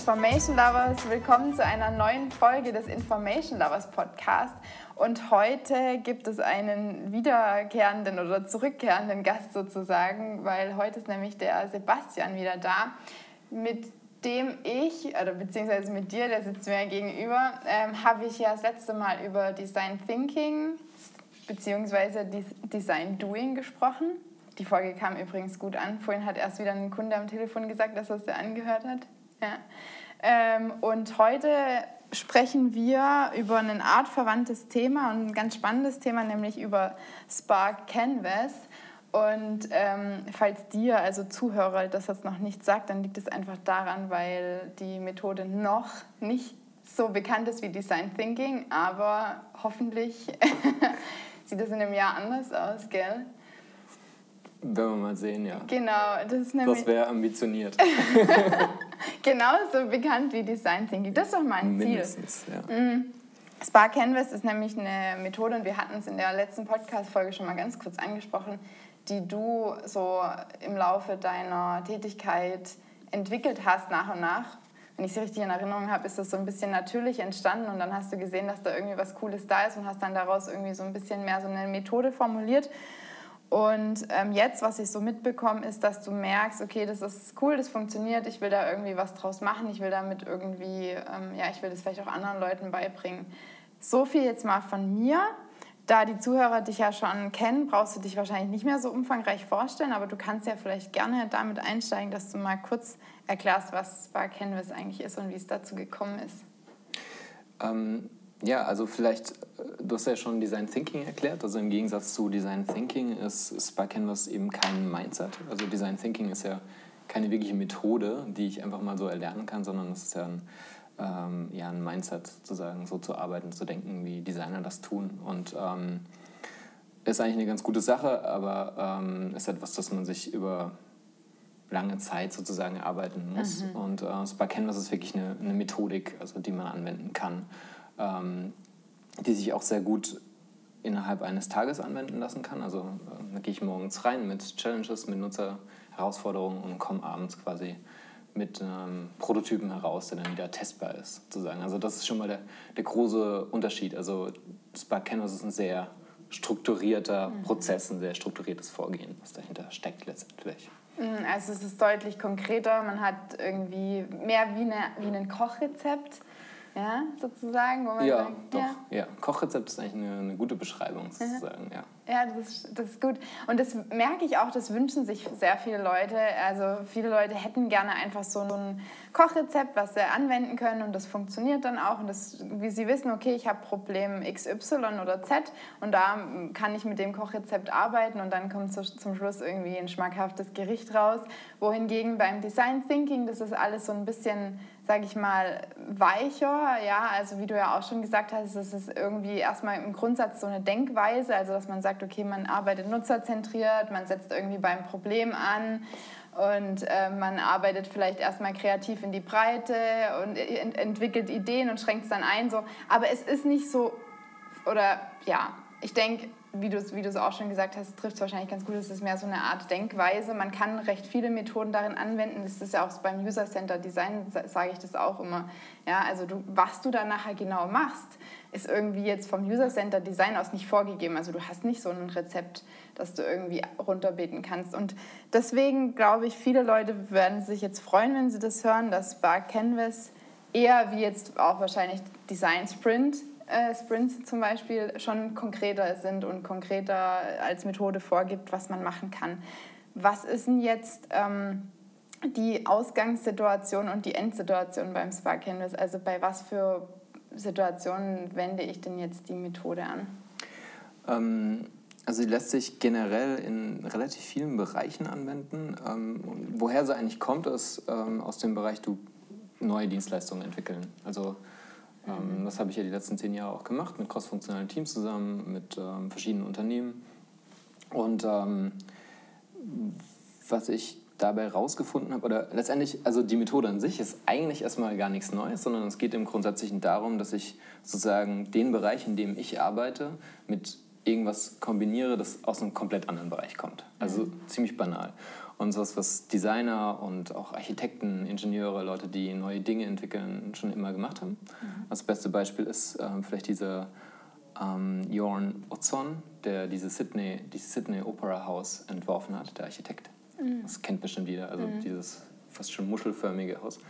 Information Lovers, willkommen zu einer neuen Folge des Information Lovers Podcast. Und heute gibt es einen wiederkehrenden oder zurückkehrenden Gast sozusagen, weil heute ist nämlich der Sebastian wieder da, mit dem ich, oder beziehungsweise mit dir, der sitzt mir gegenüber, ähm, habe ich ja das letzte Mal über Design Thinking beziehungsweise Design Doing gesprochen. Die Folge kam übrigens gut an. Vorhin hat erst wieder ein Kunde am Telefon gesagt, dass er es angehört hat. Ja. Ähm, und heute sprechen wir über ein artverwandtes Thema und ein ganz spannendes Thema, nämlich über Spark Canvas. Und ähm, falls dir, also Zuhörer, das jetzt noch nicht sagt, dann liegt es einfach daran, weil die Methode noch nicht so bekannt ist wie Design Thinking, aber hoffentlich sieht das in einem Jahr anders aus, gell? Wenn wir mal sehen, ja. Genau, das ist nämlich... Das wäre ambitioniert. Genauso bekannt wie Design Thinking. Das ist doch mein Mindestens, Ziel. ja. Mhm. Spark Canvas ist nämlich eine Methode, und wir hatten es in der letzten Podcast-Folge schon mal ganz kurz angesprochen, die du so im Laufe deiner Tätigkeit entwickelt hast, nach und nach. Wenn ich sie richtig in Erinnerung habe, ist das so ein bisschen natürlich entstanden und dann hast du gesehen, dass da irgendwie was Cooles da ist und hast dann daraus irgendwie so ein bisschen mehr so eine Methode formuliert. Und ähm, jetzt, was ich so mitbekomme, ist, dass du merkst, okay, das ist cool, das funktioniert, ich will da irgendwie was draus machen, ich will damit irgendwie, ähm, ja, ich will das vielleicht auch anderen Leuten beibringen. So viel jetzt mal von mir. Da die Zuhörer dich ja schon kennen, brauchst du dich wahrscheinlich nicht mehr so umfangreich vorstellen, aber du kannst ja vielleicht gerne damit einsteigen, dass du mal kurz erklärst, was Spark Canvas eigentlich ist und wie es dazu gekommen ist. Ähm, ja, also vielleicht, äh, du hast ja schon Design Thinking erklärt. Also im Gegensatz zu Design Thinking ist Spark Canvas eben kein Mindset. Also Design Thinking ist ja keine wirkliche Methode, die ich einfach mal so erlernen kann, sondern es ist ja ein, ähm, ja, ein Mindset, sozusagen, so zu arbeiten, zu denken, wie Designer das tun. Und ähm, ist eigentlich eine ganz gute Sache, aber ähm, ist etwas, das man sich über lange Zeit sozusagen erarbeiten muss. Mhm. Und äh, Spark Canvas ist wirklich eine, eine Methodik, also die man anwenden kann ähm, die sich auch sehr gut innerhalb eines Tages anwenden lassen kann. Also äh, da gehe ich morgens rein mit Challenges, mit Nutzerherausforderungen und komme abends quasi mit einem Prototypen heraus, der dann wieder testbar ist, sozusagen. Also das ist schon mal der, der große Unterschied. Also Spark Canvas ist ein sehr strukturierter mhm. Prozess, ein sehr strukturiertes Vorgehen, was dahinter steckt letztendlich. Mhm, also es ist deutlich konkreter, man hat irgendwie mehr wie, eine, wie ein Kochrezept ja, sozusagen? Wo man ja, sagt, doch. Ja. ja. Kochrezept ist eigentlich eine, eine gute Beschreibung sozusagen, ja. Ja, das ist, das ist gut. Und das merke ich auch, das wünschen sich sehr viele Leute. Also viele Leute hätten gerne einfach so ein Kochrezept, was sie anwenden können und das funktioniert dann auch. Und das, wie sie wissen, okay, ich habe Problem XY oder Z und da kann ich mit dem Kochrezept arbeiten und dann kommt zum Schluss irgendwie ein schmackhaftes Gericht raus. Wohingegen beim Design Thinking, das ist alles so ein bisschen sage ich mal, weicher. Ja, also wie du ja auch schon gesagt hast, es ist irgendwie erstmal im Grundsatz so eine Denkweise, also dass man sagt, okay, man arbeitet nutzerzentriert, man setzt irgendwie beim Problem an und äh, man arbeitet vielleicht erstmal kreativ in die Breite und ent entwickelt Ideen und schränkt es dann ein. So. Aber es ist nicht so, oder ja, ich denke, wie du es wie auch schon gesagt hast, trifft es wahrscheinlich ganz gut. Es ist mehr so eine Art Denkweise. Man kann recht viele Methoden darin anwenden. Das ist ja auch beim User Center Design, sage ich das auch immer. Ja, also du, was du da nachher genau machst, ist irgendwie jetzt vom User Center Design aus nicht vorgegeben. Also du hast nicht so ein Rezept, das du irgendwie runterbeten kannst. Und deswegen glaube ich, viele Leute werden sich jetzt freuen, wenn sie das hören, dass Spark Canvas eher wie jetzt auch wahrscheinlich Design Sprint äh, Sprints zum Beispiel schon konkreter sind und konkreter als Methode vorgibt, was man machen kann. Was ist denn jetzt ähm, die Ausgangssituation und die Endsituation beim Spark Canvas? Also bei was für Situationen wende ich denn jetzt die Methode an? Ähm, also sie lässt sich generell in relativ vielen Bereichen anwenden. Ähm, woher sie eigentlich kommt, ist ähm, aus dem Bereich, du neue Dienstleistungen entwickeln. Also ähm, das habe ich ja die letzten zehn Jahre auch gemacht, mit crossfunktionalen Teams zusammen, mit ähm, verschiedenen Unternehmen. Und ähm, was ich dabei rausgefunden habe, oder letztendlich, also die Methode an sich ist eigentlich erstmal gar nichts Neues, sondern es geht im Grundsätzlichen darum, dass ich sozusagen den Bereich, in dem ich arbeite, mit irgendwas kombiniere, das aus einem komplett anderen Bereich kommt. Also mhm. ziemlich banal. und sowas, was Designer und auch Architekten, Ingenieure, Leute, die neue Dinge entwickeln, schon immer gemacht haben. Mhm. Das beste Beispiel ist ähm, vielleicht dieser ähm, Jorn Utzon, der diese Sydney, dieses Sydney Opera House entworfen hat, der Architekt. Mhm. Das kennt bestimmt jeder, also mhm. dieses fast schon muschelförmige Haus.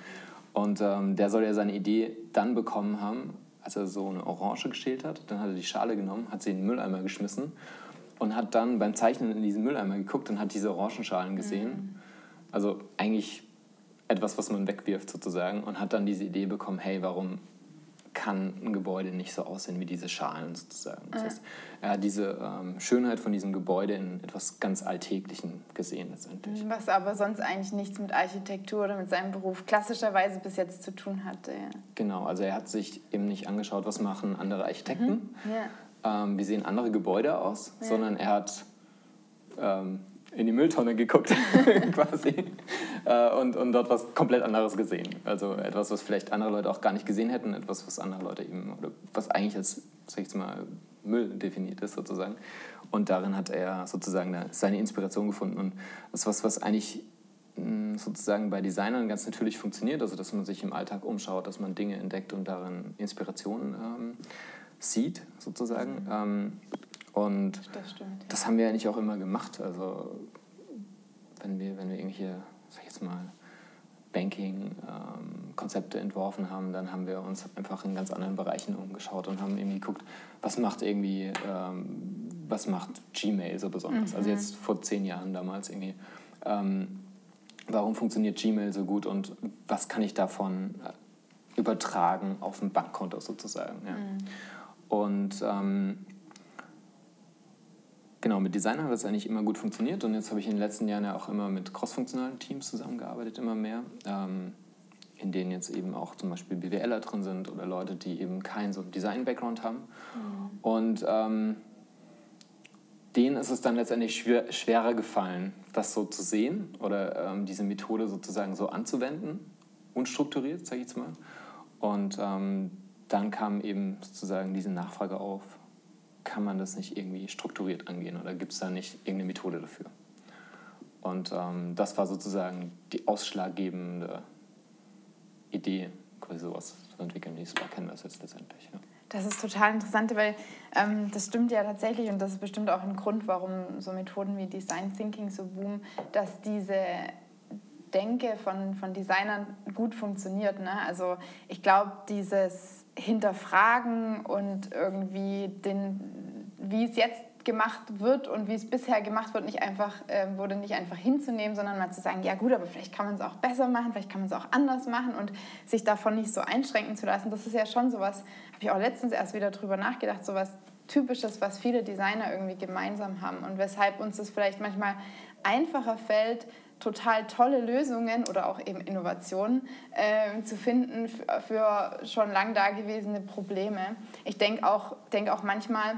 Und ähm, der soll ja seine Idee dann bekommen haben, als er so eine Orange geschält hat. Dann hat er die Schale genommen, hat sie in den Mülleimer geschmissen und hat dann beim Zeichnen in diesen Mülleimer geguckt und hat diese Orangenschalen gesehen. Mhm. Also eigentlich etwas, was man wegwirft sozusagen und hat dann diese Idee bekommen, hey, warum kann ein Gebäude nicht so aussehen wie diese Schalen sozusagen. Das heißt, er hat diese ähm, Schönheit von diesem Gebäude in etwas ganz Alltäglichen gesehen letztendlich. Was aber sonst eigentlich nichts mit Architektur oder mit seinem Beruf klassischerweise bis jetzt zu tun hatte. Ja. Genau, also er hat sich eben nicht angeschaut, was machen andere Architekten, mhm. ja. ähm, wie sehen andere Gebäude aus, ja. sondern er hat ähm, in die Mülltonne geguckt, quasi, äh, und, und dort was komplett anderes gesehen. Also etwas, was vielleicht andere Leute auch gar nicht gesehen hätten, etwas, was andere Leute eben, oder was eigentlich als, sag ich mal, Müll definiert ist, sozusagen. Und darin hat er sozusagen seine Inspiration gefunden. Und das ist was, was eigentlich hm, sozusagen bei Designern ganz natürlich funktioniert, also dass man sich im Alltag umschaut, dass man Dinge entdeckt und darin Inspirationen ähm, sieht, sozusagen. Mhm. Ähm, und das, stimmt, ja. das haben wir eigentlich auch immer gemacht. Also wenn wir, wenn wir irgendwelche, sag ich jetzt mal, Banking-Konzepte ähm, entworfen haben, dann haben wir uns einfach in ganz anderen Bereichen umgeschaut und haben irgendwie geguckt, was macht irgendwie, ähm, was macht Gmail so besonders. Also mhm. Also jetzt vor zehn Jahren damals irgendwie. Ähm, warum funktioniert Gmail so gut und was kann ich davon äh, übertragen auf ein Bankkonto sozusagen. Ja. Mhm. Und ähm, Genau, mit Designern hat das eigentlich immer gut funktioniert und jetzt habe ich in den letzten Jahren ja auch immer mit crossfunktionalen Teams zusammengearbeitet, immer mehr, ähm, in denen jetzt eben auch zum Beispiel BWLer drin sind oder Leute, die eben keinen so Design-Background haben. Mhm. Und ähm, denen ist es dann letztendlich schwer, schwerer gefallen, das so zu sehen oder ähm, diese Methode sozusagen so anzuwenden, unstrukturiert, sage ich jetzt mal. Und ähm, dann kam eben sozusagen diese Nachfrage auf, kann man das nicht irgendwie strukturiert angehen oder gibt es da nicht irgendeine Methode dafür? Und ähm, das war sozusagen die ausschlaggebende Idee, quasi sowas zu entwickeln, wie Spark Canvas jetzt letztendlich. Ja. Das ist total interessant, weil ähm, das stimmt ja tatsächlich und das ist bestimmt auch ein Grund, warum so Methoden wie Design Thinking so boomen, dass diese Denke von, von Designern gut funktioniert. Ne? Also ich glaube, dieses Hinterfragen und irgendwie den, wie es jetzt gemacht wird und wie es bisher gemacht wird, nicht einfach, äh, wurde nicht einfach hinzunehmen, sondern mal zu sagen, ja gut, aber vielleicht kann man es auch besser machen, vielleicht kann man es auch anders machen und sich davon nicht so einschränken zu lassen. Das ist ja schon sowas, habe ich auch letztens erst wieder drüber nachgedacht, sowas Typisches, was viele Designer irgendwie gemeinsam haben und weshalb uns das vielleicht manchmal einfacher fällt, total tolle Lösungen oder auch eben Innovationen äh, zu finden für schon lang dagewesene Probleme. Ich denke auch, denk auch manchmal,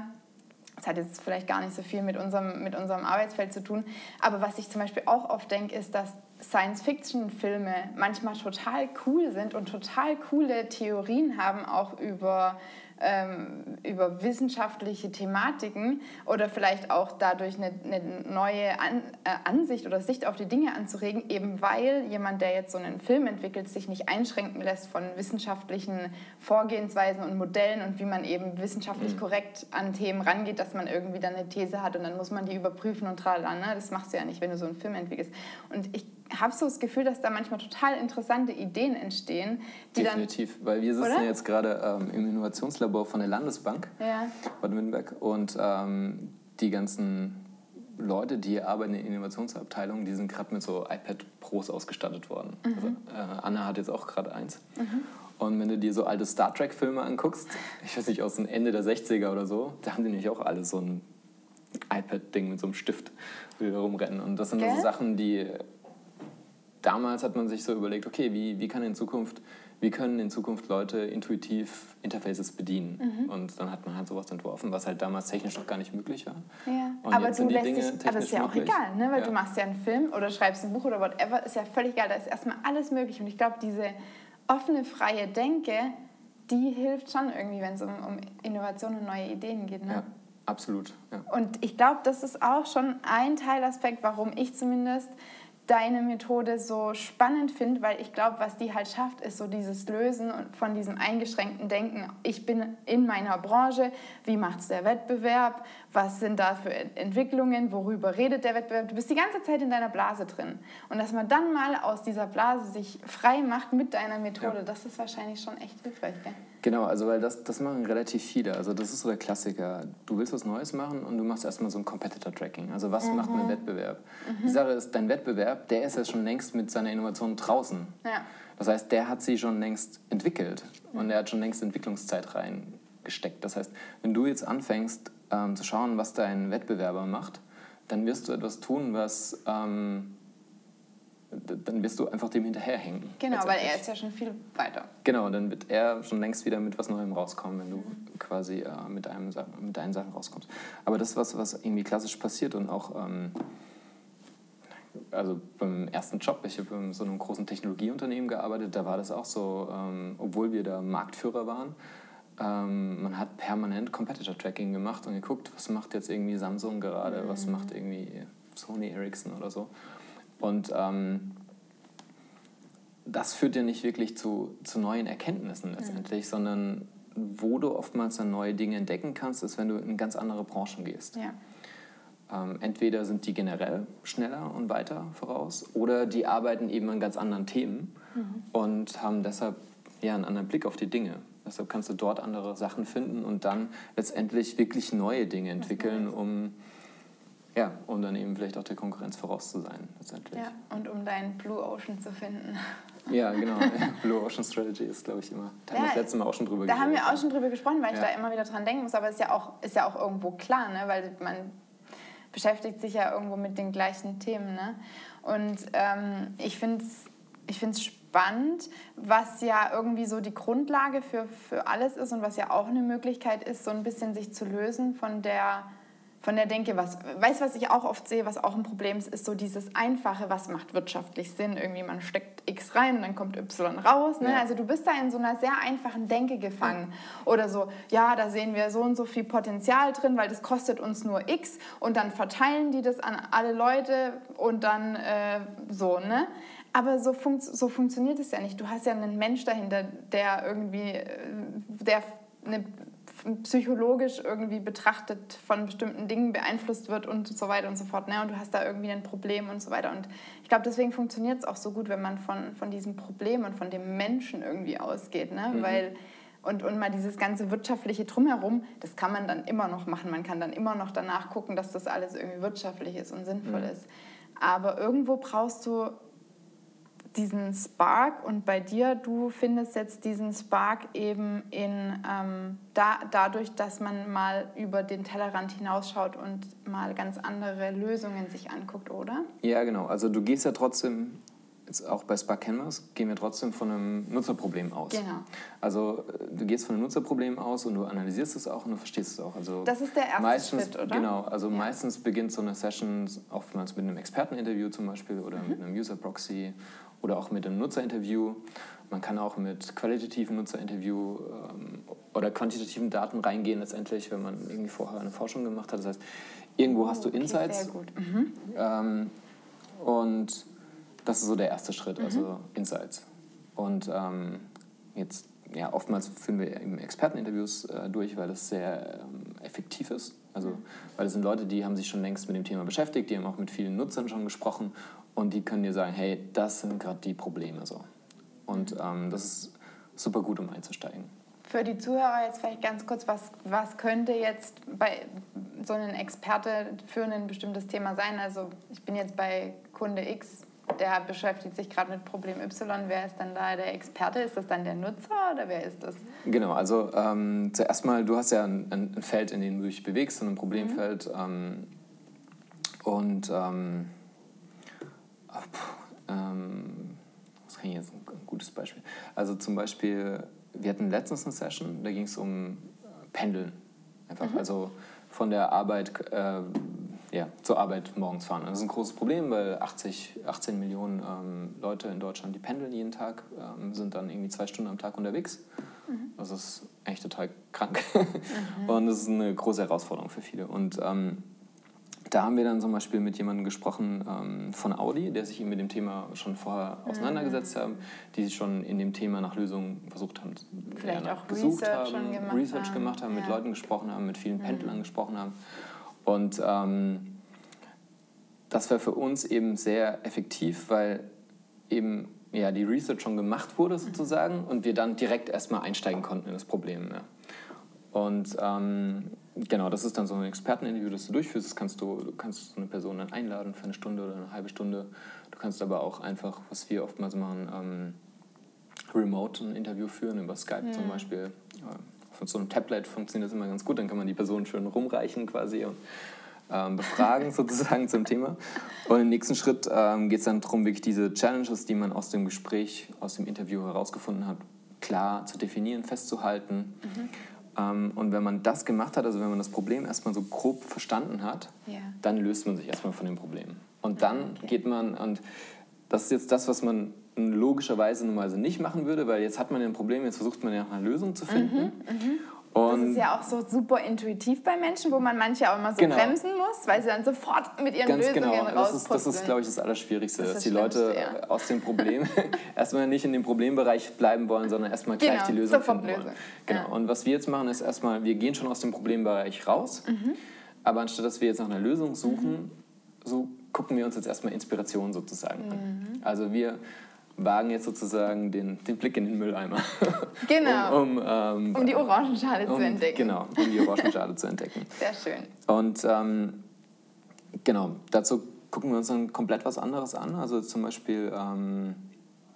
das hat jetzt vielleicht gar nicht so viel mit unserem, mit unserem Arbeitsfeld zu tun, aber was ich zum Beispiel auch oft denke, ist, dass Science-Fiction-Filme manchmal total cool sind und total coole Theorien haben, auch über ähm, über wissenschaftliche Thematiken oder vielleicht auch dadurch eine, eine neue An äh, Ansicht oder Sicht auf die Dinge anzuregen, eben weil jemand, der jetzt so einen Film entwickelt, sich nicht einschränken lässt von wissenschaftlichen Vorgehensweisen und Modellen und wie man eben wissenschaftlich korrekt an Themen rangeht, dass man irgendwie dann eine These hat und dann muss man die überprüfen und tralala. Ne? Das machst du ja nicht, wenn du so einen Film entwickelst. Und ich habe so das Gefühl, dass da manchmal total interessante Ideen entstehen. Definitiv, dann, weil wir sitzen oder? jetzt gerade ähm, im Innovationslabor von der Landesbank ja. Baden-Württemberg und ähm, die ganzen Leute, die hier arbeiten in der Innovationsabteilung, die sind gerade mit so iPad Pros ausgestattet worden. Mhm. Also, äh, Anna hat jetzt auch gerade eins. Mhm. Und wenn du dir so alte Star Trek-Filme anguckst, ich weiß nicht, aus dem Ende der 60er oder so, da haben die nämlich auch alle so ein iPad-Ding mit so einem Stift, rumrennen. Und das sind okay. so Sachen, die damals hat man sich so überlegt, okay, wie, wie kann in Zukunft, wie können in Zukunft Leute intuitiv Interfaces bedienen? Mhm. Und dann hat man halt sowas entworfen, was halt damals technisch noch gar nicht möglich war. Ja. aber du lässt dich, aber ist ja auch möglich. egal, ne? weil ja. du machst ja einen Film oder schreibst ein Buch oder whatever, ist ja völlig egal, da ist erstmal alles möglich. Und ich glaube, diese offene, freie Denke, die hilft schon irgendwie, wenn es um, um Innovation und neue Ideen geht. Ne? Ja, absolut. Ja. Und ich glaube, das ist auch schon ein Teilaspekt, warum ich zumindest deine Methode so spannend finde, weil ich glaube, was die halt schafft, ist so dieses Lösen von diesem eingeschränkten Denken. Ich bin in meiner Branche, wie macht es der Wettbewerb, was sind da für Entwicklungen, worüber redet der Wettbewerb. Du bist die ganze Zeit in deiner Blase drin. Und dass man dann mal aus dieser Blase sich frei macht mit deiner Methode, ja. das ist wahrscheinlich schon echt hilfreich. Gell? Genau, also weil das, das machen relativ viele. Also das ist so der Klassiker. Du willst was Neues machen und du machst erstmal so ein Competitor-Tracking. Also was mhm. macht ein Wettbewerb? Mhm. Die Sache ist, dein Wettbewerb, der ist ja schon längst mit seiner Innovation draußen. Ja. Das heißt, der hat sie schon längst entwickelt und der hat schon längst Entwicklungszeit reingesteckt. Das heißt, wenn du jetzt anfängst ähm, zu schauen, was dein Wettbewerber macht, dann wirst du etwas tun, was... Ähm, dann wirst du einfach dem hinterherhängen. Genau, weil er ist ja schon viel weiter. Genau, dann wird er schon längst wieder mit was Neuem rauskommen, wenn du mhm. quasi äh, mit, einem, mit deinen Sachen rauskommst. Aber das ist was, was irgendwie klassisch passiert und auch, ähm, also beim ersten Job, ich habe in so einem großen Technologieunternehmen gearbeitet, da war das auch so, ähm, obwohl wir da Marktführer waren, ähm, man hat permanent Competitor-Tracking gemacht und geguckt, was macht jetzt irgendwie Samsung gerade, mhm. was macht irgendwie Sony Ericsson oder so. Und ähm, das führt ja nicht wirklich zu, zu neuen Erkenntnissen letztendlich, mhm. sondern wo du oftmals dann neue Dinge entdecken kannst, ist, wenn du in ganz andere Branchen gehst. Ja. Ähm, entweder sind die generell schneller und weiter voraus oder die arbeiten eben an ganz anderen Themen mhm. und haben deshalb ja, einen anderen Blick auf die Dinge. Deshalb kannst du dort andere Sachen finden und dann letztendlich wirklich neue Dinge entwickeln, um ja, um dann eben vielleicht auch der Konkurrenz voraus zu sein, letztendlich. Ja, und um deinen Blue Ocean zu finden. Ja, genau. Blue Ocean Strategy ist, glaube ich, immer. Da ja, haben wir das letzte Mal auch schon drüber gesprochen. Da haben wir auch schon drüber gesprochen, weil ja. ich da immer wieder dran denken muss. Aber es ist ja auch, ist ja auch irgendwo klar, ne? weil man beschäftigt sich ja irgendwo mit den gleichen Themen. Ne? Und ähm, ich finde es ich find's spannend, was ja irgendwie so die Grundlage für, für alles ist und was ja auch eine Möglichkeit ist, so ein bisschen sich zu lösen von der von der Denke, was, weißt was ich auch oft sehe, was auch ein Problem ist, ist so dieses Einfache, was macht wirtschaftlich Sinn? Irgendwie man steckt X rein, dann kommt Y raus. Ne? Ja. Also du bist da in so einer sehr einfachen Denke gefangen. Oder so, ja, da sehen wir so und so viel Potenzial drin, weil das kostet uns nur X und dann verteilen die das an alle Leute und dann äh, so, ne? Aber so, fun so funktioniert es ja nicht. Du hast ja einen Mensch dahinter, der irgendwie, äh, der eine psychologisch irgendwie betrachtet von bestimmten Dingen beeinflusst wird und so weiter und so fort. Ne? Und du hast da irgendwie ein Problem und so weiter. Und ich glaube, deswegen funktioniert es auch so gut, wenn man von, von diesem Problem und von dem Menschen irgendwie ausgeht. Ne? Mhm. Weil, und, und mal dieses ganze wirtschaftliche Drumherum, das kann man dann immer noch machen. Man kann dann immer noch danach gucken, dass das alles irgendwie wirtschaftlich ist und sinnvoll mhm. ist. Aber irgendwo brauchst du diesen Spark und bei dir, du findest jetzt diesen Spark eben in, ähm, da, dadurch, dass man mal über den Tellerrand hinausschaut und mal ganz andere Lösungen sich anguckt, oder? Ja, genau. Also du gehst ja trotzdem, jetzt auch bei Spark Canvas, gehen wir trotzdem von einem Nutzerproblem aus. Genau. Also äh, du gehst von einem Nutzerproblem aus und du analysierst es auch und du verstehst es auch. Also das ist der erste meistens, Schritt, oder? Genau. Also ja. meistens beginnt so eine Session oftmals mit einem Experteninterview zum Beispiel oder mhm. mit einem User Proxy oder auch mit einem Nutzerinterview. Man kann auch mit qualitativen Nutzerinterview ähm, oder quantitativen Daten reingehen letztendlich, wenn man irgendwie vorher eine Forschung gemacht hat. Das heißt, irgendwo oh, hast du okay, Insights. Sehr gut. Mhm. Ähm, und das ist so der erste Schritt, also mhm. Insights. Und ähm, jetzt, ja, oftmals führen wir eben Experteninterviews äh, durch, weil das sehr ähm, effektiv ist. Also, mhm. weil es sind Leute, die haben sich schon längst mit dem Thema beschäftigt, die haben auch mit vielen Nutzern schon gesprochen und die können dir sagen, hey, das sind gerade die Probleme so. Und ähm, das ist super gut, um einzusteigen. Für die Zuhörer jetzt vielleicht ganz kurz, was, was könnte jetzt bei so einem Experte für ein bestimmtes Thema sein? Also ich bin jetzt bei Kunde X, der beschäftigt sich gerade mit Problem Y. Wer ist dann da der Experte? Ist das dann der Nutzer oder wer ist das? Genau, also ähm, zuerst mal, du hast ja ein, ein, Feld, in dem du dich bewegst, so ein Problemfeld. Mhm. Ähm, und ähm, was kann ich jetzt ein gutes Beispiel? Also zum Beispiel, wir hatten letztens eine Session, da ging es um äh, Pendeln. Einfach, mhm. also von der Arbeit äh, ja, zur Arbeit morgens fahren. Das ist ein großes Problem, weil 80, 18 Millionen ähm, Leute in Deutschland, die pendeln jeden Tag, ähm, sind dann irgendwie zwei Stunden am Tag unterwegs. Mhm. Das ist eigentlich total krank. Mhm. Und das ist eine große Herausforderung für viele. Und ähm, da haben wir dann zum Beispiel mit jemandem gesprochen ähm, von Audi, der sich eben mit dem Thema schon vorher auseinandergesetzt mhm. haben, die sich schon in dem Thema nach Lösungen versucht haben, vielleicht auch gesucht Research haben, gemacht Research haben. gemacht haben, ja. mit Leuten gesprochen haben, mit vielen mhm. Pendlern gesprochen haben. Und ähm, das war für uns eben sehr effektiv, weil eben ja, die Research schon gemacht wurde sozusagen und wir dann direkt erstmal einsteigen konnten in das Problem. Ja. Und ähm, genau, das ist dann so ein Experteninterview, das du durchführst. Das kannst du, du kannst so eine Person dann einladen für eine Stunde oder eine halbe Stunde. Du kannst aber auch einfach, was wir oftmals machen, ähm, remote ein Interview führen, über Skype mhm. zum Beispiel. Von so einem Tablet funktioniert das immer ganz gut, dann kann man die Person schön rumreichen quasi und ähm, befragen sozusagen zum Thema. Und im nächsten Schritt ähm, geht es dann darum, wirklich diese Challenges, die man aus dem Gespräch, aus dem Interview herausgefunden hat, klar zu definieren, festzuhalten. Mhm. Ähm, und wenn man das gemacht hat, also wenn man das Problem erstmal so grob verstanden hat, ja. dann löst man sich erstmal von dem Problem. Und dann ah, okay. geht man, und das ist jetzt das, was man logischerweise normalerweise nicht machen würde, weil jetzt hat man ein Problem, jetzt versucht man ja eine Lösung zu finden. Mhm, mh. Und das ist ja auch so super intuitiv bei Menschen, wo man manche auch immer so genau. bremsen muss, weil sie dann sofort mit ihren Ganz Lösungen genau. Das ist, das ist, glaube ich, das Allerschwierigste, das dass die Leute ja. aus dem Problem erstmal nicht in dem Problembereich bleiben wollen, sondern erstmal gleich genau. die Lösung sofort finden Lösung. wollen. Genau. Ja. Und was wir jetzt machen, ist erstmal, wir gehen schon aus dem Problembereich raus, mhm. aber anstatt dass wir jetzt nach einer Lösung suchen, mhm. so gucken wir uns jetzt erstmal Inspiration sozusagen an. Mhm. Also wir wagen jetzt sozusagen den, den Blick in den Mülleimer. Genau. um, um, ähm, um die Orangenschale um, zu entdecken. Genau, um die Orangenschale zu entdecken. Sehr schön. Und ähm, genau, dazu gucken wir uns dann komplett was anderes an. Also zum Beispiel ähm,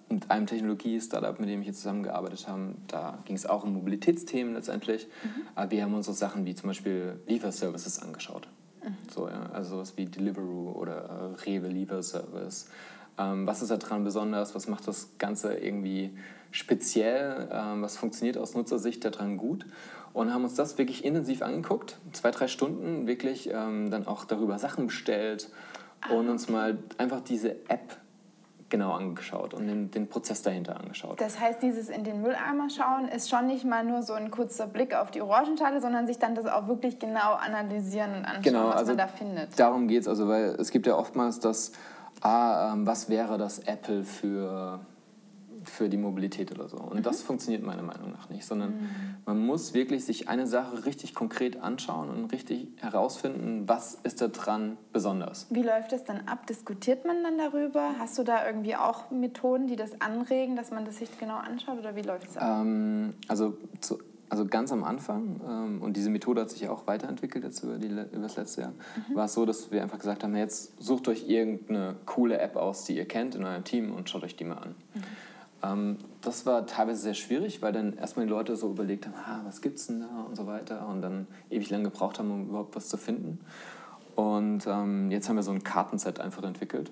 mit einem Technologie-Startup, mit dem wir zusammengearbeitet haben, da ging es auch um Mobilitätsthemen letztendlich. Mhm. Aber wir haben uns so Sachen wie zum Beispiel Lieferservices angeschaut. Mhm. So, ja, also sowas wie Deliveroo oder äh, Rewe Lieferservice ähm, was ist daran besonders? Was macht das Ganze irgendwie speziell? Ähm, was funktioniert aus Nutzersicht daran gut? Und haben uns das wirklich intensiv angeguckt, zwei, drei Stunden wirklich ähm, dann auch darüber Sachen bestellt und uns mal einfach diese App genau angeschaut und den, den, Prozess dahinter angeschaut. Das heißt, dieses in den Mülleimer schauen ist schon nicht mal nur so ein kurzer Blick auf die Orangenschale, sondern sich dann das auch wirklich genau analysieren und anschauen, genau, was also man da findet. Darum geht es, also weil es gibt ja oftmals das ah, ähm, was wäre das Apple für, für die Mobilität oder so. Und mhm. das funktioniert meiner Meinung nach nicht, sondern mhm. man muss wirklich sich eine Sache richtig konkret anschauen und richtig herausfinden, was ist da dran besonders. Wie läuft das dann ab? Diskutiert man dann darüber? Hast du da irgendwie auch Methoden, die das anregen, dass man das sich genau anschaut oder wie läuft es ab? Ähm, also zu, also ganz am Anfang, ähm, und diese Methode hat sich ja auch weiterentwickelt jetzt über, die, über das letzte Jahr, mhm. war es so, dass wir einfach gesagt haben, jetzt sucht euch irgendeine coole App aus, die ihr kennt in eurem Team und schaut euch die mal an. Mhm. Ähm, das war teilweise sehr schwierig, weil dann erstmal die Leute so überlegt haben, ah, was gibt's denn da und so weiter und dann ewig lange gebraucht haben, um überhaupt was zu finden. Und ähm, jetzt haben wir so ein Kartenset einfach entwickelt.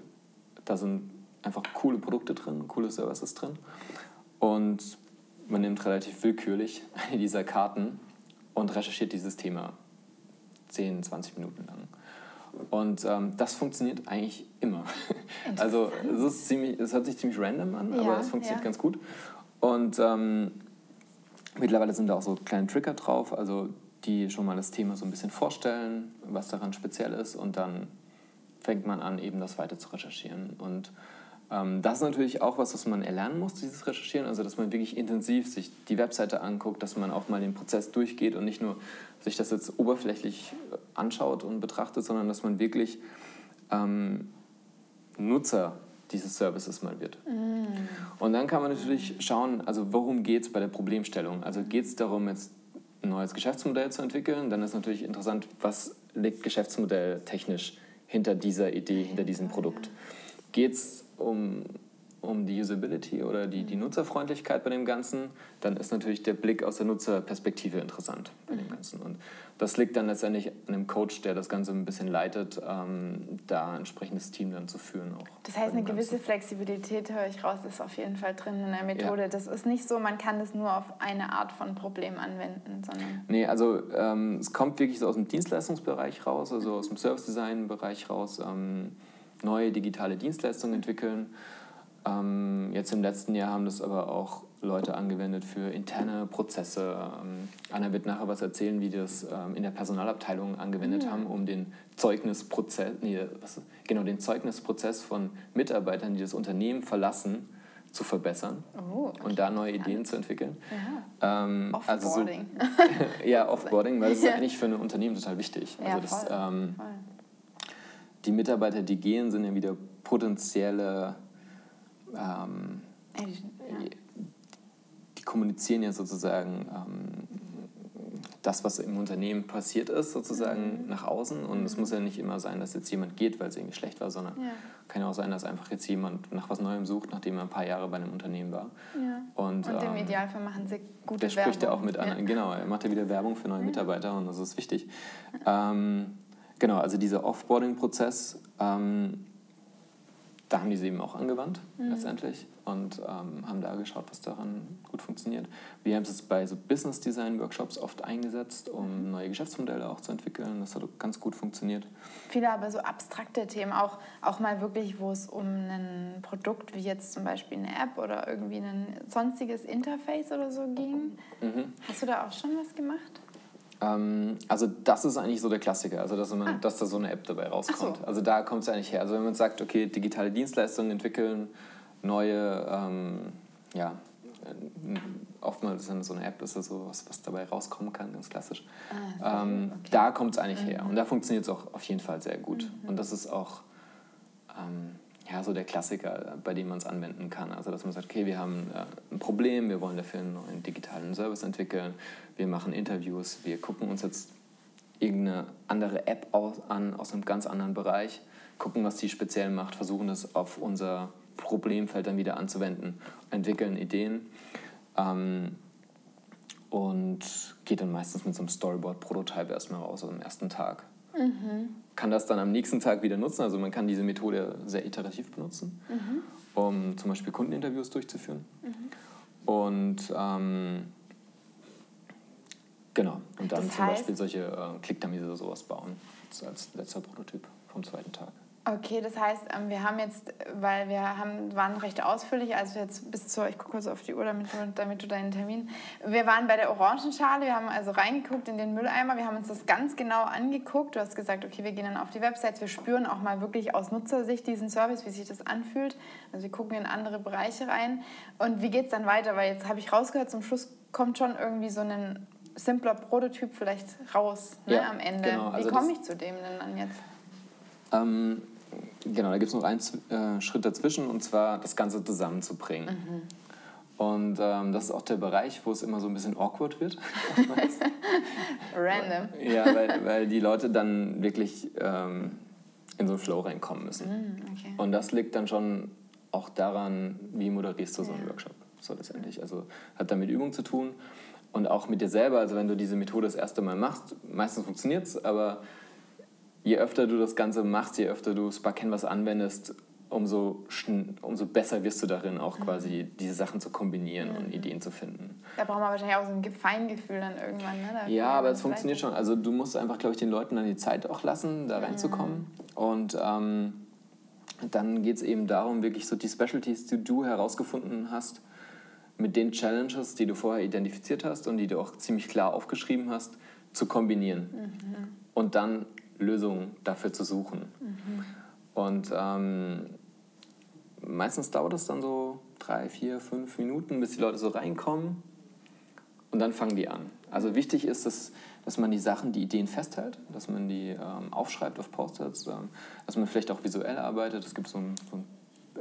Da sind einfach coole Produkte drin, coole Services drin. Und man nimmt relativ willkürlich eine dieser Karten und recherchiert dieses Thema 10, 20 Minuten lang. Und ähm, das funktioniert eigentlich immer. Also es, ist ziemlich, es hört sich ziemlich random an, ja, aber es funktioniert ja. ganz gut. Und ähm, mittlerweile sind da auch so kleine Trigger drauf, also die schon mal das Thema so ein bisschen vorstellen, was daran speziell ist. Und dann fängt man an, eben das weiter zu recherchieren. Und das ist natürlich auch was, was man erlernen muss, dieses Recherchieren, also dass man wirklich intensiv sich die Webseite anguckt, dass man auch mal den Prozess durchgeht und nicht nur sich das jetzt oberflächlich äh, anschaut und betrachtet, sondern dass man wirklich ähm, Nutzer dieses Services mal wird. Mm. Und dann kann man natürlich schauen, also worum geht es bei der Problemstellung? Also geht es darum, jetzt ein neues Geschäftsmodell zu entwickeln? Dann ist natürlich interessant, was liegt Geschäftsmodell technisch hinter dieser Idee, hinter diesem Produkt? Geht es um, um die Usability oder die, die Nutzerfreundlichkeit bei dem Ganzen, dann ist natürlich der Blick aus der Nutzerperspektive interessant bei dem Ganzen. Und das liegt dann letztendlich an dem Coach, der das Ganze ein bisschen leitet, ähm, da ein entsprechendes Team dann zu führen. Auch das heißt, eine gewisse Flexibilität, höre ich raus, ist auf jeden Fall drin in der Methode. Ja. Das ist nicht so, man kann das nur auf eine Art von Problem anwenden, sondern... Nee, also ähm, es kommt wirklich so aus dem Dienstleistungsbereich raus, also aus dem Service-Design-Bereich raus. Ähm, neue digitale Dienstleistungen entwickeln. Ähm, jetzt im letzten Jahr haben das aber auch Leute angewendet für interne Prozesse. Ähm, Anna wird nachher was erzählen, wie die das ähm, in der Personalabteilung angewendet ja. haben, um den Zeugnisprozess, nee, was, genau, den Zeugnisprozess von Mitarbeitern, die das Unternehmen verlassen, zu verbessern oh, okay. und da neue Ideen zu entwickeln. Ja. Ähm, Offboarding. Also so, ja, Offboarding, weil das ist eigentlich für ein Unternehmen total wichtig. Ja, also das. Ähm, voll. Die Mitarbeiter, die gehen, sind ja wieder potenzielle ähm, ja kommunizieren ja sozusagen ähm, das, was im Unternehmen passiert ist, sozusagen mhm. nach außen. Und es mhm. muss ja nicht immer sein, dass jetzt jemand geht, weil es irgendwie schlecht war, sondern ja. kann ja auch sein, dass einfach jetzt jemand nach was Neuem sucht, nachdem er ein paar Jahre bei einem Unternehmen war. Ja. Und, und im ähm, Idealfall machen sie gute der Werbung. spricht ja auch mit anderen. Ja. Genau, er macht ja wieder Werbung für neue Mitarbeiter und das ist wichtig. Ähm, genau, also dieser Offboarding-Prozess, ähm, da haben die sie eben auch angewandt, mhm. letztendlich und ähm, haben da geschaut, was daran gut funktioniert. Wir haben es bei so Business Design Workshops oft eingesetzt, um mhm. neue Geschäftsmodelle auch zu entwickeln. Das hat ganz gut funktioniert. Viele aber so abstrakte Themen, auch, auch mal wirklich, wo es um ein Produkt wie jetzt zum Beispiel eine App oder irgendwie ein sonstiges Interface oder so ging. Mhm. Hast du da auch schon was gemacht? Ähm, also das ist eigentlich so der Klassiker, also dass, man, ah. dass da so eine App dabei rauskommt. So. Also da kommt es eigentlich her. Also wenn man sagt, okay, digitale Dienstleistungen entwickeln, neue, ähm, ja, oftmals ist so eine App, ist so was, was dabei rauskommen kann, ganz klassisch. Ah, ähm, okay. Da kommt es eigentlich mhm. her und da funktioniert es auch auf jeden Fall sehr gut. Mhm. Und das ist auch ähm, ja, so der Klassiker, bei dem man es anwenden kann. Also dass man sagt, okay, wir haben äh, ein Problem, wir wollen dafür einen neuen digitalen Service entwickeln, wir machen Interviews, wir gucken uns jetzt irgendeine andere App aus, an aus einem ganz anderen Bereich, gucken, was die speziell macht, versuchen das auf unser Problemfeld dann wieder anzuwenden, entwickeln Ideen ähm, und geht dann meistens mit so einem Storyboard-Prototype erstmal raus, am ersten Tag. Mhm. Kann das dann am nächsten Tag wieder nutzen, also man kann diese Methode sehr iterativ benutzen, mhm. um zum Beispiel Kundeninterviews durchzuführen. Mhm. Und ähm, genau, und dann das zum Beispiel solche äh, Klickdummies oder sowas bauen, als letzter Prototyp vom zweiten Tag. Okay, das heißt, ähm, wir haben jetzt, weil wir haben, waren recht ausführlich, also jetzt bis zur, ich gucke kurz auf die Uhr, damit du, damit du deinen Termin. Wir waren bei der Orangenschale, wir haben also reingeguckt in den Mülleimer, wir haben uns das ganz genau angeguckt. Du hast gesagt, okay, wir gehen dann auf die Websites, wir spüren auch mal wirklich aus Nutzersicht diesen Service, wie sich das anfühlt. Also wir gucken in andere Bereiche rein. Und wie geht es dann weiter? Weil jetzt habe ich rausgehört, zum Schluss kommt schon irgendwie so ein simpler Prototyp vielleicht raus ne, ja, am Ende. Genau. Also wie komme ich zu dem denn dann jetzt? Ähm Genau, da gibt es noch einen äh, Schritt dazwischen und zwar das Ganze zusammenzubringen. Mhm. Und ähm, das ist auch der Bereich, wo es immer so ein bisschen awkward wird. Random. ja, weil, weil die Leute dann wirklich ähm, in so einen Flow reinkommen müssen. Mm, okay. Und das liegt dann schon auch daran, wie moderierst du so einen ja. Workshop. So letztendlich. Also hat damit Übung zu tun und auch mit dir selber. Also wenn du diese Methode das erste Mal machst, meistens funktioniert es, aber je öfter du das Ganze machst, je öfter du Spark Canvas anwendest, umso, umso besser wirst du darin, auch mhm. quasi diese Sachen zu kombinieren mhm. und Ideen zu finden. Da braucht man wahrscheinlich auch so ein Feingefühl dann irgendwann. Ne? Da ja, aber es funktioniert schon. Also du musst einfach, glaube ich, den Leuten dann die Zeit auch lassen, da reinzukommen. Mhm. Und ähm, dann geht es eben darum, wirklich so die Specialties, die du herausgefunden hast, mit den Challenges, die du vorher identifiziert hast und die du auch ziemlich klar aufgeschrieben hast, zu kombinieren. Mhm. Und dann Lösungen dafür zu suchen. Mhm. Und ähm, meistens dauert es dann so drei, vier, fünf Minuten, bis die Leute so reinkommen und dann fangen die an. Also wichtig ist, dass, dass man die Sachen, die Ideen festhält, dass man die ähm, aufschreibt auf Post-its, ähm, dass man vielleicht auch visuell arbeitet. Es gibt so ein, so ein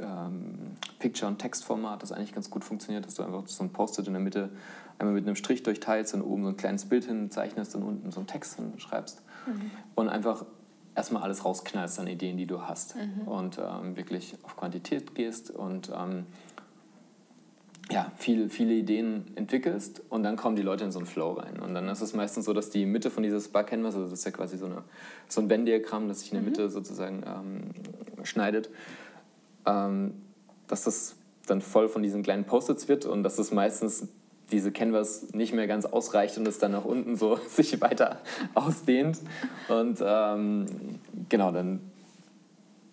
ähm, Picture- und Textformat, das eigentlich ganz gut funktioniert, dass du einfach so ein Post-it in der Mitte einmal mit einem Strich durchteilst und oben so ein kleines Bild hinzeichnest und unten so einen Text hinschreibst mhm. und einfach erstmal alles rausknallst an Ideen, die du hast mhm. und ähm, wirklich auf Quantität gehst und ähm, ja, viele, viele Ideen entwickelst und dann kommen die Leute in so einen Flow rein. Und dann ist es meistens so, dass die Mitte von dieses Bar Canvas, also das ist ja quasi so, eine, so ein Venn-Diagramm, das sich in der mhm. Mitte sozusagen ähm, schneidet, ähm, dass das dann voll von diesen kleinen Post-its wird und dass es meistens diese Canvas nicht mehr ganz ausreicht und es dann nach unten so sich weiter ausdehnt. Und ähm, genau, dann,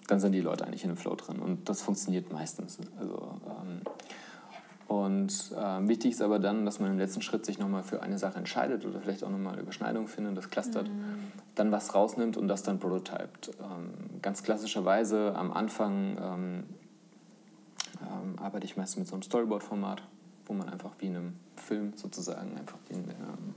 dann sind die Leute eigentlich in dem Flow drin. Und das funktioniert meistens. Also ähm, Und äh, wichtig ist aber dann, dass man im letzten Schritt sich nochmal für eine Sache entscheidet oder vielleicht auch nochmal Überschneidung findet, das clustert, mhm. dann was rausnimmt und das dann prototypt. Ähm, ganz klassischerweise am Anfang ähm, ähm, arbeite ich meistens mit so einem Storyboard-Format, wo man einfach wie in einem Film sozusagen einfach den, ähm,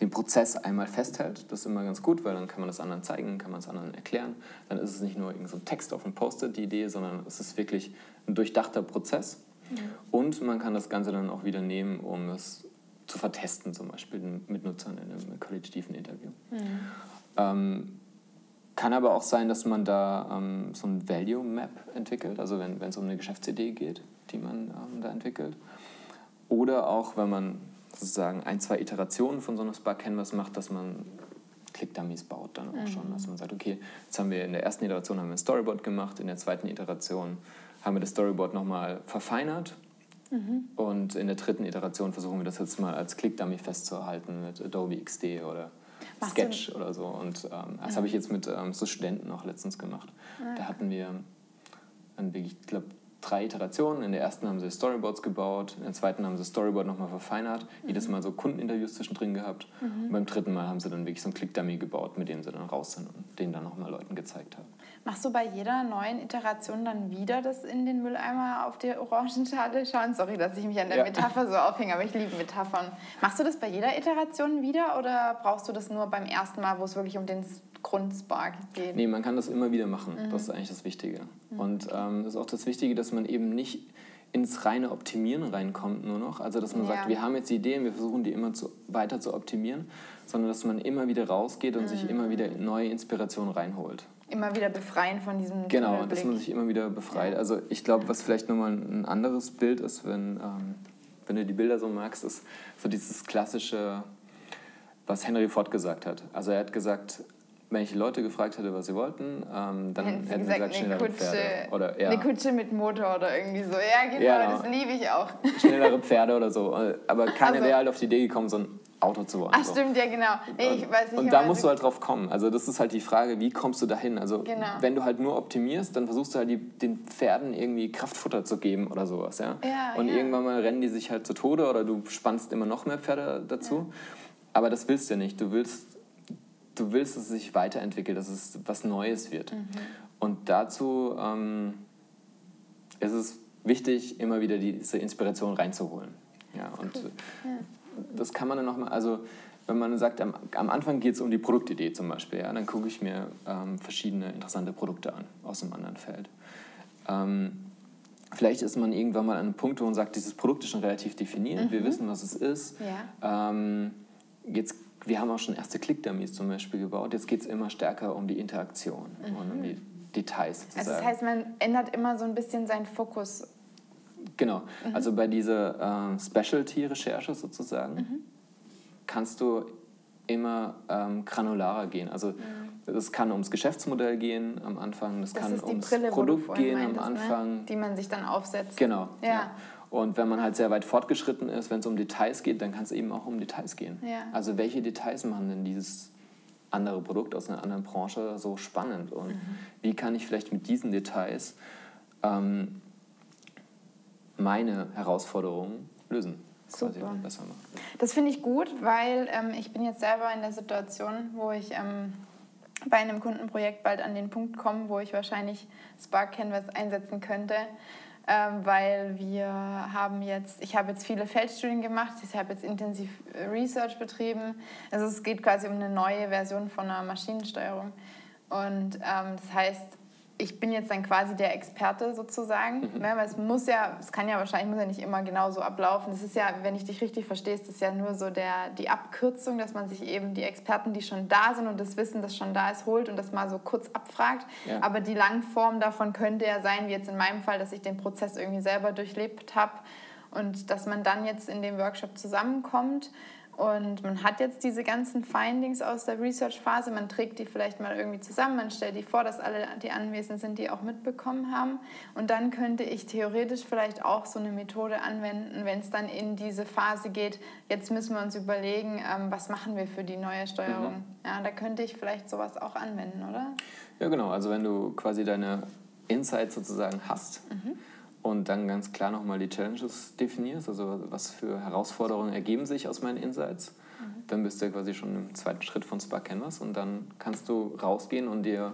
den Prozess einmal festhält. Das ist immer ganz gut, weil dann kann man das anderen zeigen, kann man es anderen erklären. Dann ist es nicht nur irgendein so Text auf dem Post-it, die Idee, sondern es ist wirklich ein durchdachter Prozess. Mhm. Und man kann das Ganze dann auch wieder nehmen, um es zu vertesten, zum Beispiel mit Nutzern in einem qualitativen Interview. Mhm. Ähm, kann aber auch sein, dass man da ähm, so ein Value Map entwickelt, also wenn es um eine Geschäftsidee geht, die man ähm, da entwickelt. Oder auch, wenn man sozusagen ein, zwei Iterationen von so einem Spark Canvas macht, dass man Click-Dummies baut dann auch mhm. schon. Dass man sagt, okay, jetzt haben wir in der ersten Iteration haben wir ein Storyboard gemacht, in der zweiten Iteration haben wir das Storyboard nochmal verfeinert mhm. und in der dritten Iteration versuchen wir das jetzt mal als Click-Dummy festzuhalten mit Adobe XD oder Machst Sketch oder so. Und ähm, das mhm. habe ich jetzt mit ähm, so Studenten auch letztens gemacht. Mhm. Da hatten wir dann wirklich, ich glaube, drei Iterationen. In der ersten haben sie Storyboards gebaut, in der zweiten haben sie Storyboard nochmal verfeinert, mhm. jedes Mal so Kundeninterviews zwischendrin gehabt. Mhm. Und beim dritten Mal haben sie dann wirklich so einen Click-Dummy gebaut, mit dem sie dann raus sind und den dann nochmal Leuten gezeigt haben. Machst du bei jeder neuen Iteration dann wieder das in den Mülleimer auf der Orangenschale schauen? Sorry, dass ich mich an der ja. Metapher so aufhänge, aber ich liebe Metaphern. Machst du das bei jeder Iteration wieder oder brauchst du das nur beim ersten Mal, wo es wirklich um den Grundspark geht? Nee, man kann das immer wieder machen. Mhm. Das ist eigentlich das Wichtige. Mhm. Und ähm, das ist auch das Wichtige, dass man eben nicht ins reine Optimieren reinkommt nur noch. Also dass man ja. sagt, wir haben jetzt Ideen, wir versuchen die immer zu, weiter zu optimieren, sondern dass man immer wieder rausgeht und mhm. sich immer wieder neue Inspirationen reinholt. Immer wieder befreien von diesem Genau, Tunnelblick. dass man sich immer wieder befreit. Ja. Also ich glaube, was vielleicht nochmal ein anderes Bild ist, wenn, ähm, wenn du die Bilder so magst, ist so dieses klassische, was Henry Ford gesagt hat. Also er hat gesagt, wenn ich die Leute gefragt hätte, was sie wollten, ähm, dann hätten, hätten sie gesagt, schnellere Kutsche, Pferde. Oder, ja. Eine Kutsche mit Motor oder irgendwie so. Ja, genau, ja, das liebe ich auch. Schnellere Pferde oder so. Aber keiner also, wäre halt auf die Idee gekommen, so ein Auto zu wollen. Ach, so. stimmt, ja, genau. Nee, ich weiß nicht, und da musst du halt drauf kommen. Also das ist halt die Frage, wie kommst du dahin? Also genau. wenn du halt nur optimierst, dann versuchst du halt die, den Pferden irgendwie Kraftfutter zu geben oder sowas. Ja? ja und ja. irgendwann mal rennen die sich halt zu Tode oder du spannst immer noch mehr Pferde dazu. Ja. Aber das willst du ja nicht. Du willst du willst, dass es sich weiterentwickelt, dass es was Neues wird. Mhm. Und dazu ähm, ist es wichtig, immer wieder diese Inspiration reinzuholen. Ja, und cool. ja. das kann man dann nochmal, also wenn man sagt, am, am Anfang geht es um die Produktidee zum Beispiel, ja, dann gucke ich mir ähm, verschiedene interessante Produkte an aus einem anderen Feld. Ähm, vielleicht ist man irgendwann mal an einem Punkt, wo man sagt, dieses Produkt ist schon relativ definiert, mhm. wir wissen, was es ist. Ja. Ähm, jetzt wir haben auch schon erste Click-Dummies zum Beispiel gebaut. Jetzt geht es immer stärker um die Interaktion mhm. und um die Details. Sozusagen. Also das heißt, man ändert immer so ein bisschen seinen Fokus. Genau. Mhm. Also bei dieser äh, Specialty-Recherche sozusagen mhm. kannst du immer ähm, granularer gehen. Also es mhm. kann ums Geschäftsmodell gehen am Anfang, das, das kann ums Brille, Produkt gehen meintest, am ne? Anfang. Ne? Die man sich dann aufsetzt. Genau. Ja. ja. Und wenn man halt sehr weit fortgeschritten ist, wenn es um Details geht, dann kann es eben auch um Details gehen. Ja. Also welche Details machen denn dieses andere Produkt aus einer anderen Branche so spannend? Und mhm. wie kann ich vielleicht mit diesen Details ähm, meine Herausforderungen lösen? Super. Das finde ich gut, weil ähm, ich bin jetzt selber in der Situation, wo ich ähm, bei einem Kundenprojekt bald an den Punkt komme, wo ich wahrscheinlich Spark Canvas einsetzen könnte ähm, weil wir haben jetzt, ich habe jetzt viele Feldstudien gemacht, ich habe jetzt intensiv äh, Research betrieben. Also es geht quasi um eine neue Version von einer Maschinensteuerung. Und ähm, das heißt, ich bin jetzt dann quasi der Experte sozusagen. Mhm. Ne? Weil es muss ja, es kann ja wahrscheinlich muss ja nicht immer genau so ablaufen. Das ist ja, wenn ich dich richtig verstehe, ist das ja nur so der, die Abkürzung, dass man sich eben die Experten, die schon da sind und das Wissen, das schon da ist, holt und das mal so kurz abfragt. Ja. Aber die Langform davon könnte ja sein, wie jetzt in meinem Fall, dass ich den Prozess irgendwie selber durchlebt habe und dass man dann jetzt in dem Workshop zusammenkommt und man hat jetzt diese ganzen Findings aus der Research-Phase, man trägt die vielleicht mal irgendwie zusammen, man stellt die vor, dass alle, die anwesend sind, die auch mitbekommen haben. Und dann könnte ich theoretisch vielleicht auch so eine Methode anwenden, wenn es dann in diese Phase geht, jetzt müssen wir uns überlegen, ähm, was machen wir für die neue Steuerung. Mhm. Ja, da könnte ich vielleicht sowas auch anwenden, oder? Ja, genau. Also wenn du quasi deine Insights sozusagen hast, mhm und dann ganz klar nochmal die Challenges definierst, also was für Herausforderungen ergeben sich aus meinen Insights, mhm. dann bist du quasi schon im zweiten Schritt von Spark Canvas und dann kannst du rausgehen und dir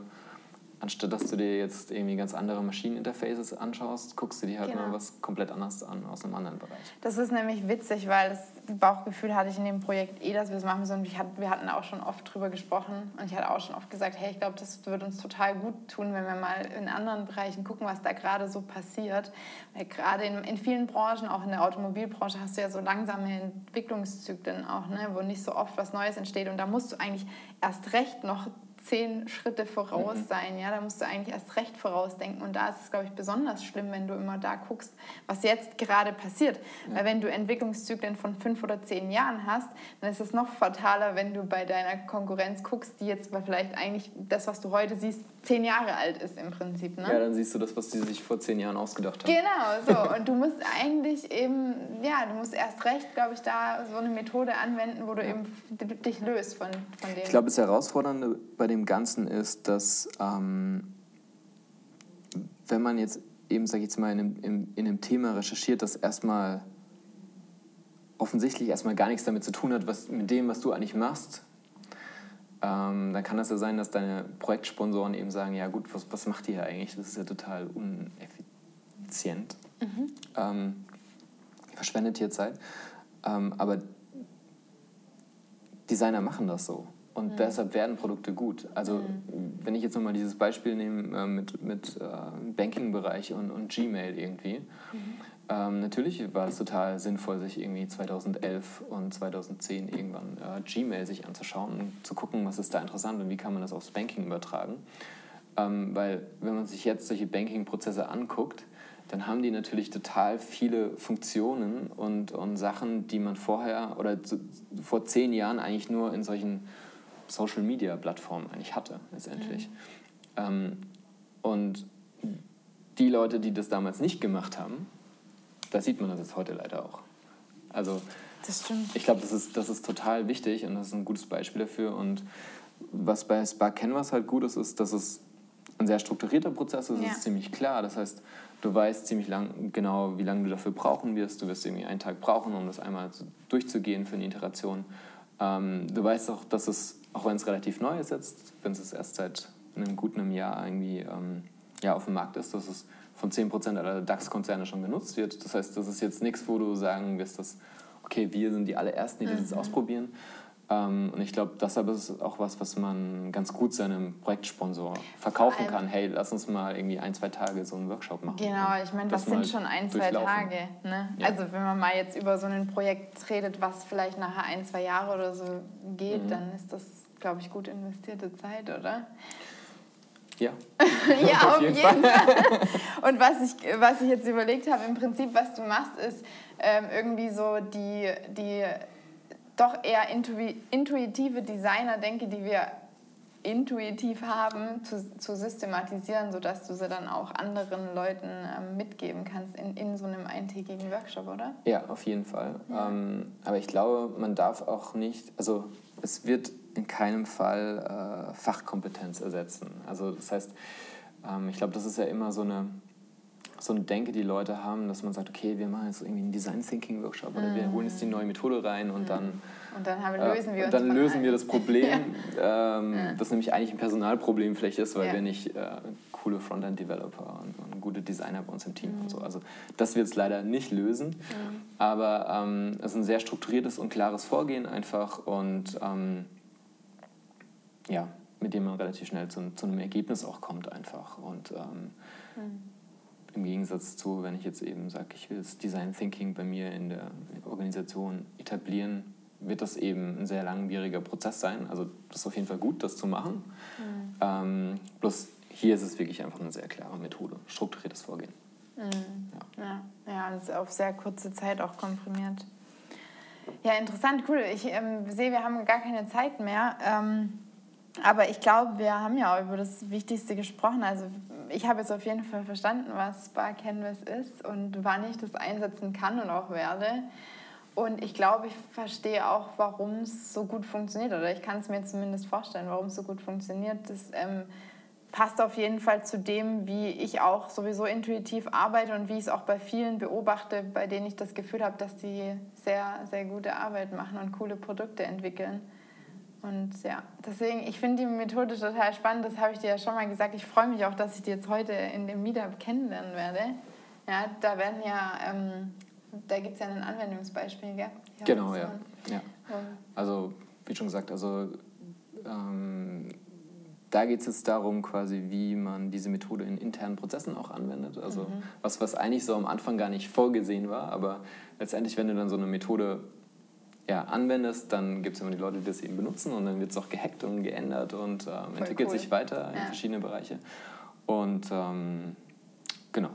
anstatt dass du dir jetzt irgendwie ganz andere Maschineninterfaces anschaust, guckst du dir halt genau. mal was komplett anderes an aus einem anderen Bereich. Das ist nämlich witzig, weil das Bauchgefühl hatte ich in dem Projekt eh, dass wir es machen sollen. Wir hatten auch schon oft drüber gesprochen und ich hatte auch schon oft gesagt, hey, ich glaube, das wird uns total gut tun, wenn wir mal in anderen Bereichen gucken, was da gerade so passiert. Weil gerade in, in vielen Branchen, auch in der Automobilbranche, hast du ja so langsame Entwicklungszyklen auch, ne, wo nicht so oft was Neues entsteht und da musst du eigentlich erst recht noch zehn Schritte voraus mhm. sein. Ja? Da musst du eigentlich erst recht vorausdenken. Und da ist es, glaube ich, besonders schlimm, wenn du immer da guckst, was jetzt gerade passiert. Ja. Weil wenn du Entwicklungszyklen von fünf oder zehn Jahren hast, dann ist es noch fataler, wenn du bei deiner Konkurrenz guckst, die jetzt vielleicht eigentlich das, was du heute siehst, zehn Jahre alt ist im Prinzip. Ne? Ja, dann siehst du das, was die sich vor zehn Jahren ausgedacht haben. Genau, so. Und du musst eigentlich eben, ja, du musst erst recht, glaube ich, da so eine Methode anwenden, wo du ja. eben dich löst von, von dem. Ich glaube, das Herausfordernde bei dem Ganzen ist, dass ähm, wenn man jetzt eben, sag ich jetzt mal, in einem, in, in einem Thema recherchiert, das erstmal offensichtlich erstmal gar nichts damit zu tun hat, was mit dem, was du eigentlich machst, ähm, dann kann das ja sein, dass deine Projektsponsoren eben sagen, ja gut, was, was macht ihr hier eigentlich? Das ist ja total uneffizient. Mhm. Ähm, verschwendet hier Zeit. Ähm, aber Designer machen das so. Und mhm. deshalb werden Produkte gut. Also mhm. wenn ich jetzt nochmal dieses Beispiel nehme äh, mit, mit äh, Banking-Bereich und, und Gmail irgendwie. Mhm. Ähm, natürlich war es total sinnvoll, sich irgendwie 2011 und 2010 irgendwann äh, Gmail sich anzuschauen und zu gucken, was ist da interessant und wie kann man das aufs Banking übertragen. Ähm, weil wenn man sich jetzt solche Banking-Prozesse anguckt, dann haben die natürlich total viele Funktionen und, und Sachen, die man vorher oder zu, vor zehn Jahren eigentlich nur in solchen Social-Media-Plattformen eigentlich hatte, letztendlich. Mhm. Ähm, und die Leute, die das damals nicht gemacht haben, da sieht man das jetzt heute leider auch. Also ich glaube, das ist, das ist total wichtig und das ist ein gutes Beispiel dafür. Und was bei Spark Canvas halt gut ist, ist, dass es ein sehr strukturierter Prozess ist. Ja. Ist ziemlich klar. Das heißt, du weißt ziemlich lang, genau, wie lange du dafür brauchen wirst. Du wirst irgendwie einen Tag brauchen, um das einmal durchzugehen für eine Iteration. Ähm, du weißt auch, dass es, auch wenn es relativ neu ist jetzt, wenn es erst seit einem guten Jahr irgendwie ähm, ja, auf dem Markt ist, dass es von 10% aller DAX-Konzerne schon genutzt wird. Das heißt, das ist jetzt nichts, wo du sagen wirst, dass, okay, wir sind die allerersten, die das jetzt mhm. ausprobieren. Ähm, und ich glaube, deshalb ist es auch was, was man ganz gut seinem Projektsponsor verkaufen kann. Hey, lass uns mal irgendwie ein, zwei Tage so einen Workshop machen. Genau, ich meine, was sind schon ein, zwei Tage? Ne? Ja. Also wenn man mal jetzt über so ein Projekt redet, was vielleicht nachher ein, zwei Jahre oder so geht, mhm. dann ist das, glaube ich, gut investierte Zeit, oder? Ja. ja, auf, auf jeden, Fall. Fall. Und was ich, was ich jetzt überlegt habe, im Prinzip, was du machst, ist ähm, irgendwie so die, die doch eher intuitive Designer, denke, die wir intuitiv haben, zu, zu systematisieren, sodass du sie dann auch anderen Leuten ähm, mitgeben kannst in, in so einem eintägigen Workshop, oder? Ja, auf jeden Fall. Ja. Ähm, aber ich glaube, man darf auch nicht, also es wird in keinem Fall äh, Fachkompetenz ersetzen. Also das heißt, ähm, ich glaube, das ist ja immer so eine, so eine Denke, die Leute haben, dass man sagt, okay, wir machen jetzt irgendwie einen Design Thinking Workshop oder mm. wir holen jetzt die neue Methode rein und mm. dann und dann haben, lösen wir, äh, dann lösen wir das Problem, ja. ähm, ja. das nämlich eigentlich ein Personalproblem vielleicht ist, weil ja. wir nicht äh, coole Frontend-Developer und, und, gute Designer bei uns im Team mhm. und so. Also das wird es leider nicht lösen, mhm. aber ähm, es ist ein sehr strukturiertes und klares Vorgehen einfach und ähm, ja, mit dem man relativ schnell zu, zu, einem Ergebnis auch kommt einfach. Und ähm, mhm. im Gegensatz zu, wenn ich jetzt eben sage, ich will das Design Thinking bei mir in der Organisation etablieren, wird das eben ein sehr langwieriger Prozess sein. Also das ist auf jeden Fall gut, das zu machen. Mhm. Ähm, bloß hier ist es wirklich einfach eine sehr klare Methode, strukturiertes Vorgehen. Mhm. Ja. ja, ja, das ist auf sehr kurze Zeit auch komprimiert. Ja, interessant, cool. Ich ähm, sehe, wir haben gar keine Zeit mehr. Ähm, aber ich glaube, wir haben ja auch über das Wichtigste gesprochen. Also ich habe jetzt auf jeden Fall verstanden, was Spark Canvas ist und wann ich das einsetzen kann und auch werde. Und ich glaube, ich verstehe auch, warum es so gut funktioniert. Oder ich kann es mir zumindest vorstellen, warum es so gut funktioniert. Das, ähm, passt auf jeden Fall zu dem, wie ich auch sowieso intuitiv arbeite und wie ich es auch bei vielen beobachte, bei denen ich das Gefühl habe, dass die sehr, sehr gute Arbeit machen und coole Produkte entwickeln. Und ja, deswegen, ich finde die Methode total spannend. Das habe ich dir ja schon mal gesagt. Ich freue mich auch, dass ich die jetzt heute in dem Meetup kennenlernen werde. Ja, da werden ja, ähm, da gibt es ja ein Anwendungsbeispiel, gell? Ja, genau, ja. ja. Also, wie schon gesagt, also ähm, da geht es jetzt darum, quasi, wie man diese Methode in internen Prozessen auch anwendet. Also mhm. was, was eigentlich so am Anfang gar nicht vorgesehen war, aber letztendlich, wenn du dann so eine Methode ja, anwendest, dann gibt es immer die Leute, die das eben benutzen und dann wird es auch gehackt und geändert und ähm, entwickelt cool. sich weiter in ja. verschiedene Bereiche. Und ähm, genau,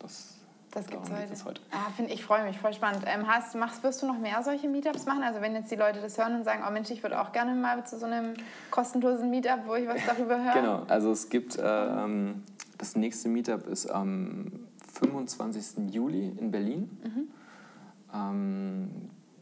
das das gibt es heute. Ah, find, ich freue mich, voll spannend. Ähm, hast, machst, wirst du noch mehr solche Meetups machen? Also wenn jetzt die Leute das hören und sagen, oh Mensch, ich würde auch gerne mal zu so einem kostenlosen Meetup, wo ich was darüber höre. Genau, also es gibt, äh, das nächste Meetup ist am 25. Juli in Berlin mhm.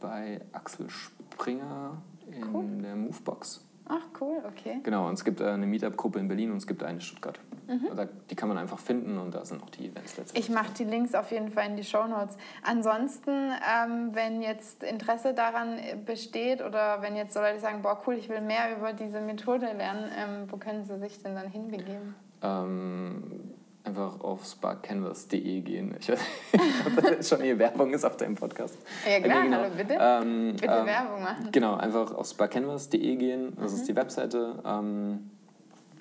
Bei Axel Springer in cool. der Movebox. Ach, cool, okay. Genau, und es gibt äh, eine Meetup-Gruppe in Berlin und es gibt eine in Stuttgart. Mhm. Also, die kann man einfach finden und da sind auch die Events letztendlich. Ich mache die Links auf jeden Fall in die Show Notes. Ansonsten, ähm, wenn jetzt Interesse daran besteht oder wenn jetzt so Leute sagen, boah, cool, ich will mehr über diese Methode lernen, ähm, wo können sie sich denn dann hinbegeben? Ähm, einfach auf sparkcanvas.de gehen. Ich weiß nicht, ob das schon hier Werbung ist auf deinem Podcast. Ja klar, okay, genau. hallo, bitte. Ähm, bitte ähm, Werbung machen. Genau, einfach auf sparkcanvas.de gehen. Das mhm. ist die Webseite. Ähm,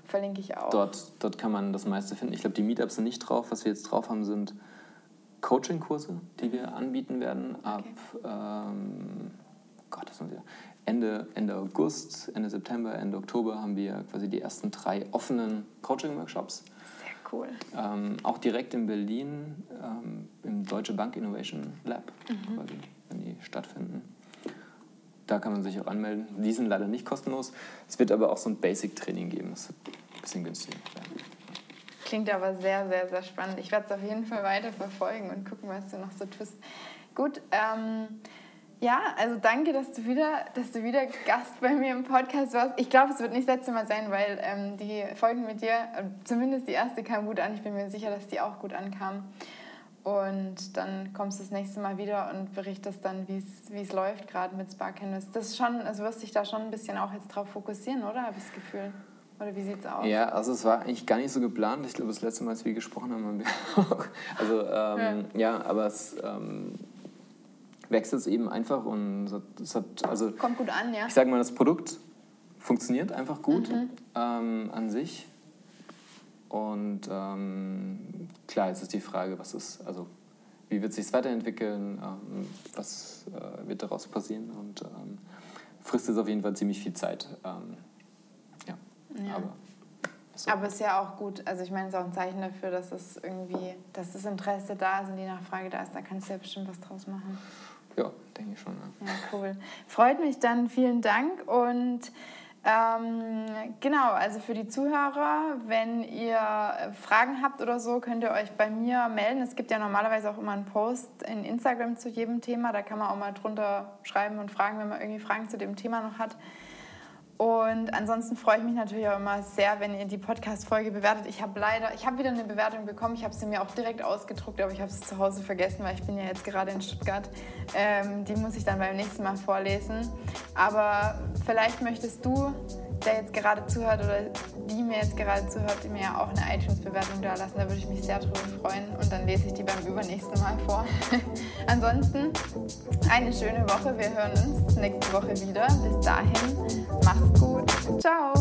Verlinke ich auch. Dort, dort kann man das meiste finden. Ich glaube, die Meetups sind nicht drauf. Was wir jetzt drauf haben, sind Coaching-Kurse, die wir anbieten werden ab okay. ähm, Gott, das wir Ende, Ende August, Ende September, Ende Oktober haben wir quasi die ersten drei offenen Coaching-Workshops cool. Ähm, auch direkt in Berlin ähm, im Deutsche Bank Innovation Lab, mhm. quasi, wenn die stattfinden. Da kann man sich auch anmelden. Die sind leider nicht kostenlos. Es wird aber auch so ein Basic-Training geben. Das wird ein bisschen günstiger. Klingt aber sehr, sehr, sehr spannend. Ich werde es auf jeden Fall weiter verfolgen und gucken, was du noch so tust. Gut, ähm, ja, also danke, dass du wieder, dass du wieder Gast bei mir im Podcast warst. Ich glaube, es wird nicht das letzte Mal sein, weil ähm, die Folgen mit dir, äh, zumindest die erste kam gut an. Ich bin mir sicher, dass die auch gut ankam. Und dann kommst du das nächste Mal wieder und berichtest dann, wie es läuft, gerade mit Spark Canvas. Das ist schon, also wirst dich da schon ein bisschen auch jetzt drauf fokussieren, oder? Habe ich das Gefühl. Oder wie sieht es aus? Ja, also es war eigentlich gar nicht so geplant. Ich glaube, das letzte Mal, als wir gesprochen haben, haben wir auch. Also ähm, ja. ja. aber es. Ähm, wächst es eben einfach und es hat, also kommt gut an, ja. Ich sage mal, das Produkt funktioniert einfach gut mhm. ähm, an sich. Und ähm, klar, jetzt ist die Frage, was ist, also wie wird sich weiterentwickeln, ähm, was äh, wird daraus passieren und ähm, frisst es auf jeden Fall ziemlich viel Zeit. Ähm, ja. ja. aber so. Aber es ist ja auch gut, also ich meine, es ist auch ein Zeichen dafür, dass es irgendwie, dass das Interesse da ist und die Nachfrage da ist, da kannst du ja bestimmt was draus machen. Ja, denke ich schon. Ja. ja, cool. Freut mich dann, vielen Dank. Und ähm, genau, also für die Zuhörer, wenn ihr Fragen habt oder so, könnt ihr euch bei mir melden. Es gibt ja normalerweise auch immer einen Post in Instagram zu jedem Thema. Da kann man auch mal drunter schreiben und fragen, wenn man irgendwie Fragen zu dem Thema noch hat. Und ansonsten freue ich mich natürlich auch immer sehr, wenn ihr die Podcast-Folge bewertet. Ich habe leider, ich habe wieder eine Bewertung bekommen. Ich habe sie mir auch direkt ausgedruckt, aber ich habe es zu Hause vergessen, weil ich bin ja jetzt gerade in Stuttgart. Ähm, die muss ich dann beim nächsten Mal vorlesen. Aber vielleicht möchtest du der jetzt gerade zuhört oder die mir jetzt gerade zuhört, die mir ja auch eine iTunes-Bewertung da lassen. Da würde ich mich sehr drüber freuen und dann lese ich die beim übernächsten Mal vor. Ansonsten eine schöne Woche. Wir hören uns nächste Woche wieder. Bis dahin, mach's gut. Ciao.